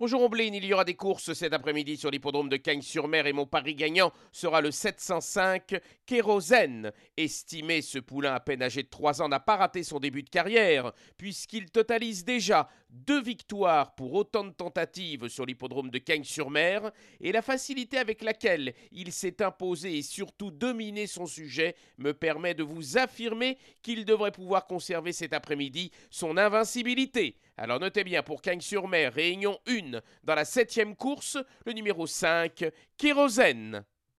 Bonjour Ombline, il y aura des courses cet après-midi sur l'hippodrome de Cagnes-sur-Mer et mon pari gagnant sera le 705 Kérosène. Estimé, ce poulain à peine âgé de 3 ans n'a pas raté son début de carrière puisqu'il totalise déjà deux victoires pour autant de tentatives sur l'hippodrome de Cagnes-sur-Mer et la facilité avec laquelle il s'est imposé et surtout dominé son sujet me permet de vous affirmer qu'il devrait pouvoir conserver cet après-midi son invincibilité. Alors notez bien pour Cagnes-sur-Mer, réunion 1 dans la septième course, le numéro 5, Kérosène.